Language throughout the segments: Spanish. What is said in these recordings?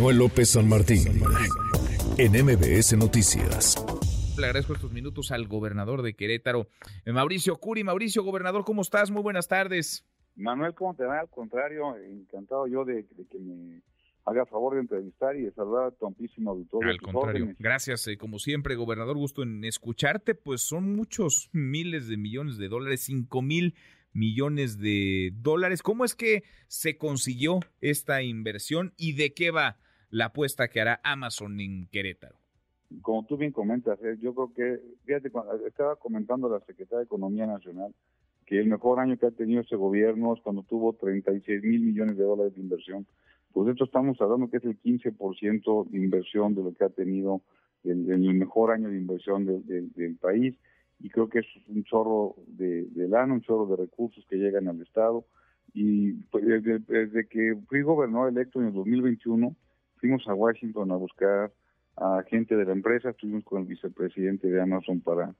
Manuel López San Martín, en MBS Noticias. Le agradezco estos minutos al gobernador de Querétaro, eh, Mauricio Curi. Mauricio, gobernador, ¿cómo estás? Muy buenas tardes. Manuel, ¿cómo te va? Al contrario, encantado yo de, que me haga favor de entrevistar y de saludar a tu amplísimo auditorio. Al contrario, gracias. Eh, como siempre, gobernador, gusto en escucharte. Pues son muchos miles de millones de dólares, cinco mil millones de dólares. ¿Cómo es que se consiguió esta inversión y de qué va la apuesta que hará Amazon en Querétaro? Como tú bien comentas, eh, yo creo que, fíjate, estaba comentando la Secretaría de Economía Nacional que el mejor año que ha tenido ese gobierno es cuando tuvo 36 mil millones de dólares de inversión. Pues esto estamos hablando que es el 15% de inversión de lo que ha tenido el, el mejor año de inversión del país y creo que es un chorro de, de lana, un chorro de recursos que llegan al Estado. Y pues, desde, que fui gobernador electo en el 2021, fuimos a Washington a buscar a gente de la empresa, estuvimos con el vicepresidente de Amazon para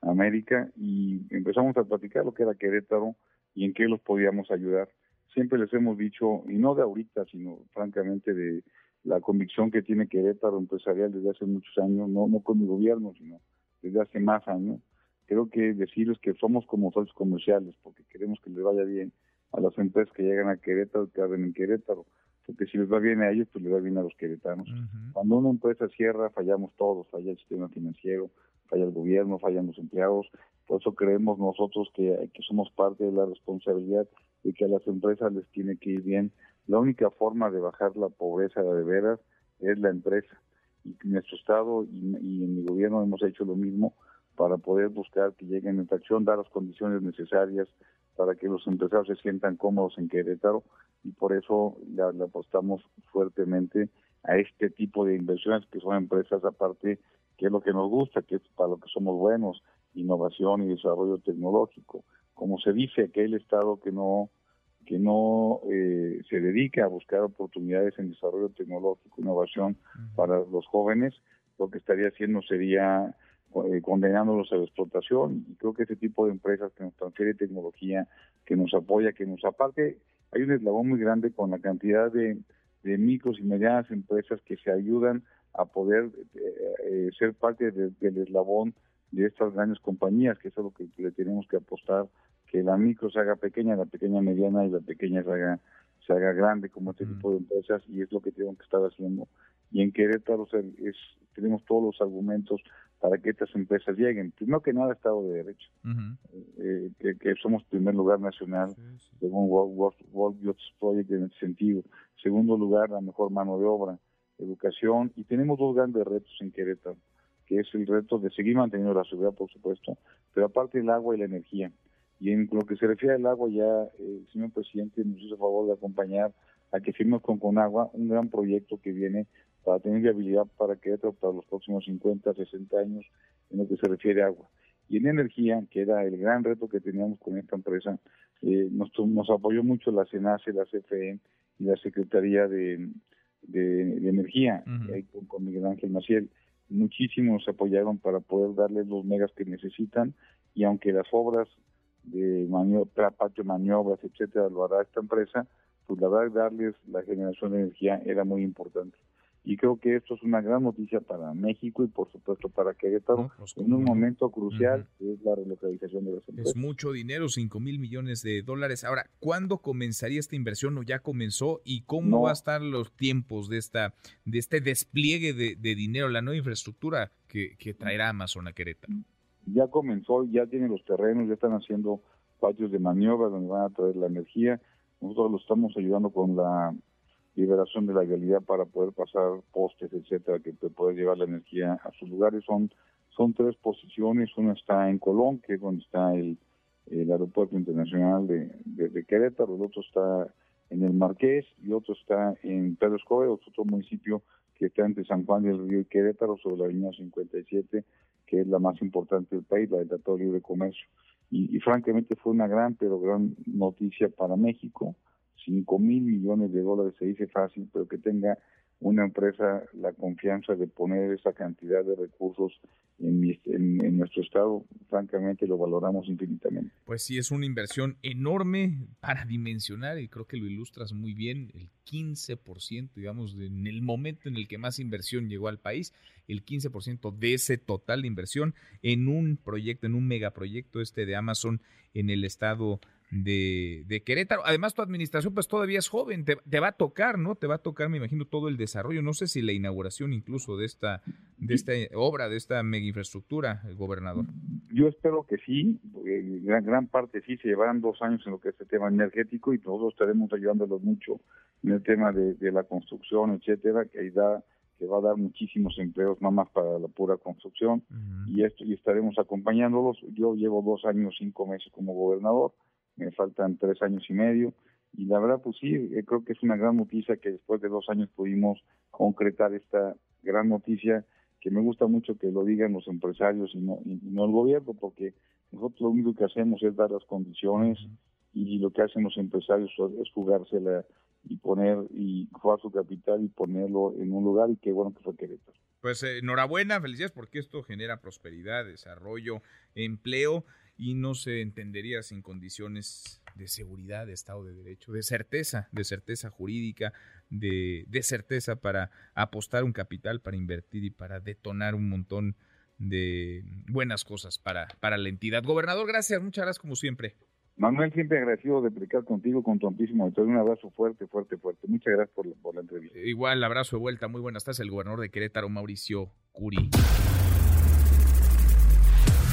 América y empezamos a platicar lo que era Querétaro y en qué los podíamos ayudar. Siempre les hemos dicho, y no de ahorita, sino francamente de la convicción que tiene Querétaro empresarial desde hace muchos años, no, no con mi gobierno, sino desde hace más años, creo que decirles que somos como socios comerciales, porque queremos que les vaya bien a las empresas que llegan a Querétaro, que abren en Querétaro, porque si les va bien a ellos, pues les va bien a los queretanos. Cuando una empresa cierra, fallamos todos, falla el sistema financiero, falla el gobierno, fallan los empleados, por eso creemos nosotros que, que somos parte de la responsabilidad de que a las empresas les tiene que ir bien. La única forma de bajar la pobreza de veras es la empresa. Y en nuestro Estado y, y en mi gobierno hemos hecho lo mismo para poder buscar que lleguen en acción, dar las condiciones necesarias para que los empresarios se sientan cómodos en Querétaro y por eso le, apostamos fuertemente a este tipo de inversiones que son empresas aparte que es lo que nos gusta, que es para lo que somos buenos, innovación y desarrollo tecnológico. Como se dice, aquel Estado que no que no eh, se dedica a buscar oportunidades en desarrollo tecnológico, innovación para los jóvenes, lo que estaría haciendo sería eh, condenándolos a la explotación y creo que ese tipo de empresas que nos transfiere tecnología, que nos apoya, que nos aparte, hay un eslabón muy grande con la cantidad de, micros y medianas empresas que se ayudan a poder eh, eh, ser parte del eslabón de estas grandes compañías, que es a lo que le tenemos que apostar, que la micro se haga pequeña, la pequeña mediana y la pequeña se haga, se haga grande como este tipo de empresas y es lo que tenemos que estar haciendo. Y en Querétaro es, tenemos todos los argumentos para que estas empresas lleguen. Primero que nada, Estado de Derecho, eh, que, somos primer lugar nacional según World, Youth Project en ese sentido. Segundo lugar, la mejor mano de obra, educación, y tenemos dos grandes retos en Querétaro, que es el reto de seguir manteniendo la seguridad, por supuesto, pero aparte el agua y la energía. Y en lo que se refiere al agua, ya el señor presidente nos hizo favor de acompañar a que firmemos con Conagua un gran proyecto que viene para tener viabilidad para que para los próximos 50, 60 años en lo que se refiere a agua. Y en energía, que era el gran reto que teníamos con esta empresa, eh, nos, nos apoyó mucho la CENACE, la CFE y la Secretaría de, de, Energía, con, Miguel Ángel Maciel. Muchísimos apoyaron para poder darles los megas que necesitan y aunque las obras de maniobra, patio maniobras, etcétera, lo hará esta empresa, pues la verdad darles la generación de energía era muy importante y creo que esto es una gran noticia para México y por supuesto para Querétaro en un momento crucial que es la relocalización de las empresas. Es mucho dinero, 5 mil millones de dólares. Ahora, ¿cuándo comenzaría esta inversión o ya comenzó y cómo va a estar los tiempos de esta de este despliegue de, dinero, la nueva infraestructura que, que traerá Amazon a Querétaro? Ya comenzó, ya tienen los terrenos, ya están haciendo patios de maniobra donde van a traer la energía. Nosotros lo estamos ayudando con la liberación de la vialidad para poder pasar postes, etcétera, que te puede llevar la energía a sus lugares. Son, son tres posiciones, una está en Colón, que es donde está el, aeropuerto internacional de, de, Querétaro, el otro está en el Marqués y otro está en Pedro Escobedo, otro municipio que está entre San Juan del Río y Querétaro, sobre la avenida 57, que es la más importante del país, la de Tratado Libre Comercio. Y, y francamente fue una gran, pero gran noticia para México, 5 mil millones de dólares se dice fácil, pero que tenga una empresa la confianza de poner esa cantidad de recursos en, en, nuestro estado, francamente lo valoramos infinitamente. Pues sí, es una inversión enorme para dimensionar y creo que lo ilustras muy bien, el 15%, digamos, en el momento en el que más inversión llegó al país, el 15% de ese total de inversión en un proyecto, en un megaproyecto este de Amazon en el estado de, de, Querétaro. Además, tu administración pues todavía es joven, te, va a tocar, ¿no? Te va a tocar, me imagino, todo el desarrollo. No sé si la inauguración incluso de esta, de esta obra, de esta mega infraestructura, el gobernador. Yo espero que sí, gran, gran parte sí, se llevarán dos años en lo que es el tema energético y nosotros estaremos ayudándolos mucho en el tema de, la construcción, etcétera, que ahí da que va a dar muchísimos empleos, nada más para la pura construcción, y esto y estaremos acompañándolos. Yo llevo dos años, cinco meses como gobernador, me faltan tres años y medio y la verdad pues sí, eh, creo que es una gran noticia que después de dos años pudimos concretar esta gran noticia que me gusta mucho que lo digan los empresarios y no, y no el gobierno porque nosotros lo único que hacemos es dar las condiciones y lo que hacen los empresarios es jugársela y poner y jugar su capital y ponerlo en un lugar y qué bueno que fue Querétaro. Pues eh, enhorabuena, felicidades porque esto genera prosperidad, desarrollo, empleo y no se entendería sin condiciones de seguridad, de Estado de Derecho, de certeza, de certeza jurídica, de, de certeza para apostar un capital, para invertir y para detonar un montón de buenas cosas para, para la entidad. Gobernador, gracias, muchas gracias como siempre. Manuel, siempre agradecido de explicar contigo, con tu amplísimo auditorio. Un abrazo fuerte, fuerte, fuerte. Muchas gracias por, por la entrevista. Igual, abrazo de vuelta. Muy buenas tardes, el gobernador de Querétaro, Mauricio Curi